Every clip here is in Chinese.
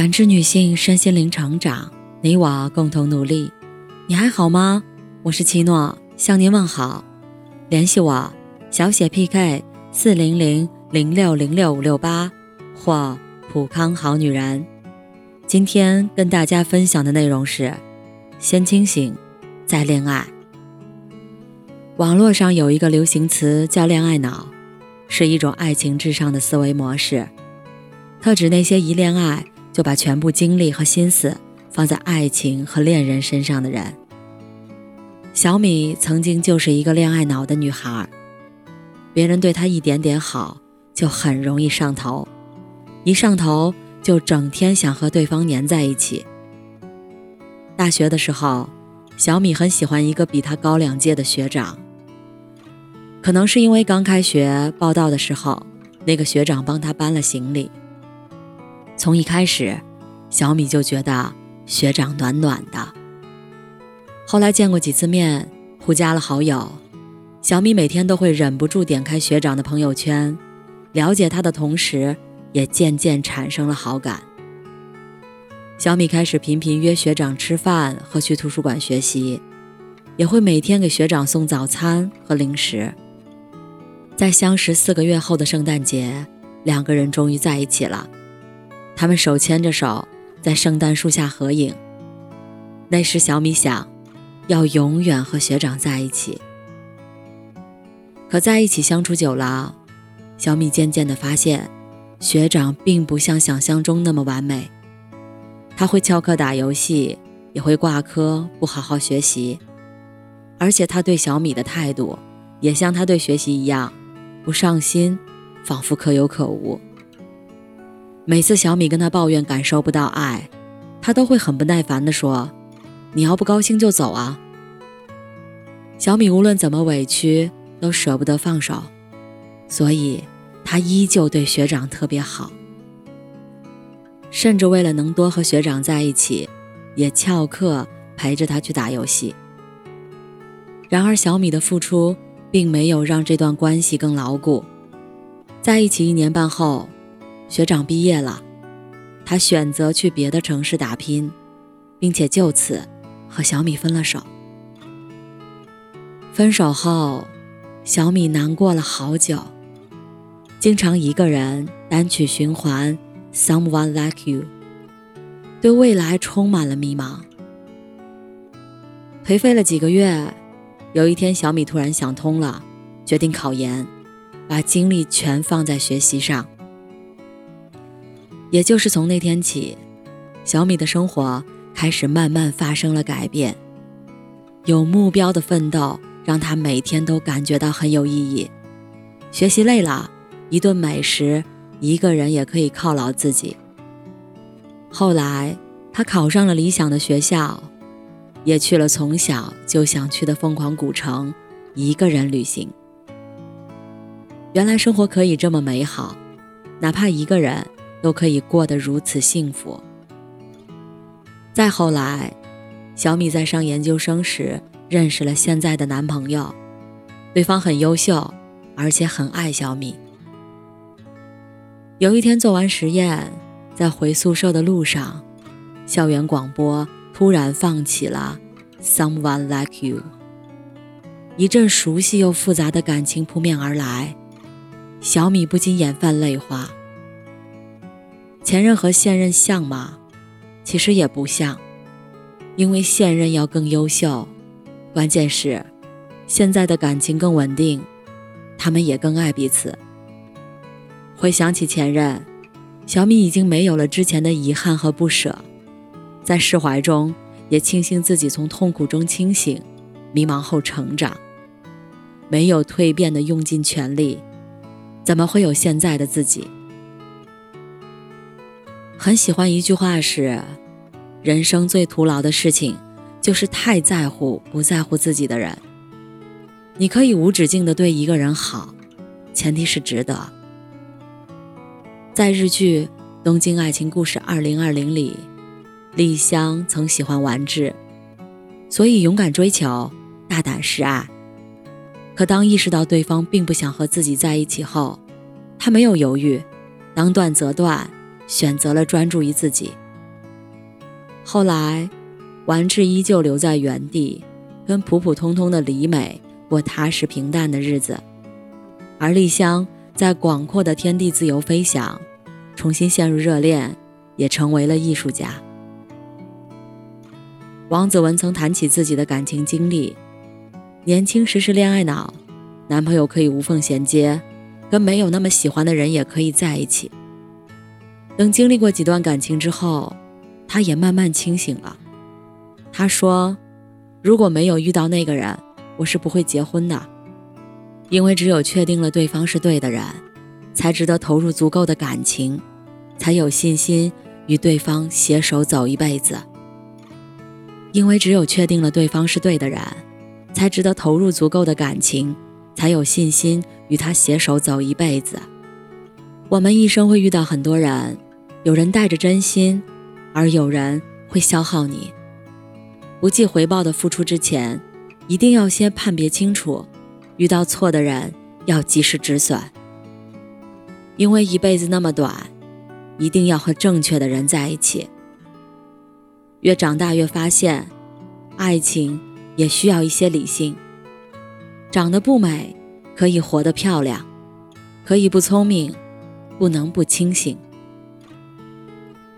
感知女性身心灵成长，你我共同努力。你还好吗？我是七诺，向您问好。联系我，小写 PK 四零零零六零六五六八或普康好女人。今天跟大家分享的内容是：先清醒，再恋爱。网络上有一个流行词叫“恋爱脑”，是一种爱情至上的思维模式，特指那些一恋爱就把全部精力和心思放在爱情和恋人身上的人。小米曾经就是一个恋爱脑的女孩，别人对她一点点好就很容易上头，一上头就整天想和对方黏在一起。大学的时候，小米很喜欢一个比她高两届的学长。可能是因为刚开学报道的时候，那个学长帮他搬了行李。从一开始，小米就觉得学长暖暖的。后来见过几次面，互加了好友，小米每天都会忍不住点开学长的朋友圈，了解他的同时，也渐渐产生了好感。小米开始频频约学长吃饭和去图书馆学习，也会每天给学长送早餐和零食。在相识四个月后的圣诞节，两个人终于在一起了。他们手牵着手，在圣诞树下合影。那时小米想，要永远和学长在一起。可在一起相处久了，小米渐渐地发现，学长并不像想象中那么完美。他会翘课打游戏，也会挂科不好好学习，而且他对小米的态度，也像他对学习一样。不上心，仿佛可有可无。每次小米跟他抱怨感受不到爱，他都会很不耐烦地说：“你要不高兴就走啊。”小米无论怎么委屈，都舍不得放手，所以他依旧对学长特别好，甚至为了能多和学长在一起，也翘课陪着他去打游戏。然而，小米的付出。并没有让这段关系更牢固。在一起一年半后，学长毕业了，他选择去别的城市打拼，并且就此和小米分了手。分手后，小米难过了好久，经常一个人单曲循环《Someone Like You》，对未来充满了迷茫。颓废了几个月。有一天，小米突然想通了，决定考研，把精力全放在学习上。也就是从那天起，小米的生活开始慢慢发生了改变。有目标的奋斗让他每天都感觉到很有意义。学习累了，一顿美食，一个人也可以犒劳自己。后来，他考上了理想的学校。也去了从小就想去的凤凰古城，一个人旅行。原来生活可以这么美好，哪怕一个人都可以过得如此幸福。再后来，小米在上研究生时认识了现在的男朋友，对方很优秀，而且很爱小米。有一天做完实验，在回宿舍的路上，校园广播。突然放起了《Someone Like You》，一阵熟悉又复杂的感情扑面而来，小米不禁眼泛泪花。前任和现任像吗？其实也不像，因为现任要更优秀，关键是现在的感情更稳定，他们也更爱彼此。回想起前任，小米已经没有了之前的遗憾和不舍。在释怀中，也庆幸自己从痛苦中清醒，迷茫后成长。没有蜕变的用尽全力，怎么会有现在的自己？很喜欢一句话是：人生最徒劳的事情，就是太在乎不在乎自己的人。你可以无止境的对一个人好，前提是值得。在日剧《东京爱情故事2020》里。丽香曾喜欢完治，所以勇敢追求，大胆示爱。可当意识到对方并不想和自己在一起后，她没有犹豫，当断则断，选择了专注于自己。后来，完治依旧留在原地，跟普普通通的李美过踏实平淡的日子，而丽香在广阔的天地自由飞翔，重新陷入热恋，也成为了艺术家。王子文曾谈起自己的感情经历：年轻时是恋爱脑，男朋友可以无缝衔接，跟没有那么喜欢的人也可以在一起。等经历过几段感情之后，他也慢慢清醒了。他说：“如果没有遇到那个人，我是不会结婚的，因为只有确定了对方是对的人，才值得投入足够的感情，才有信心与对方携手走一辈子。”因为只有确定了对方是对的人，才值得投入足够的感情，才有信心与他携手走一辈子。我们一生会遇到很多人，有人带着真心，而有人会消耗你。不计回报的付出之前，一定要先判别清楚，遇到错的人要及时止损。因为一辈子那么短，一定要和正确的人在一起。越长大越发现，爱情也需要一些理性。长得不美，可以活得漂亮；可以不聪明，不能不清醒。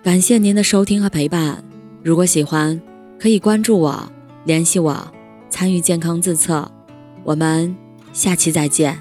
感谢您的收听和陪伴。如果喜欢，可以关注我，联系我，参与健康自测。我们下期再见。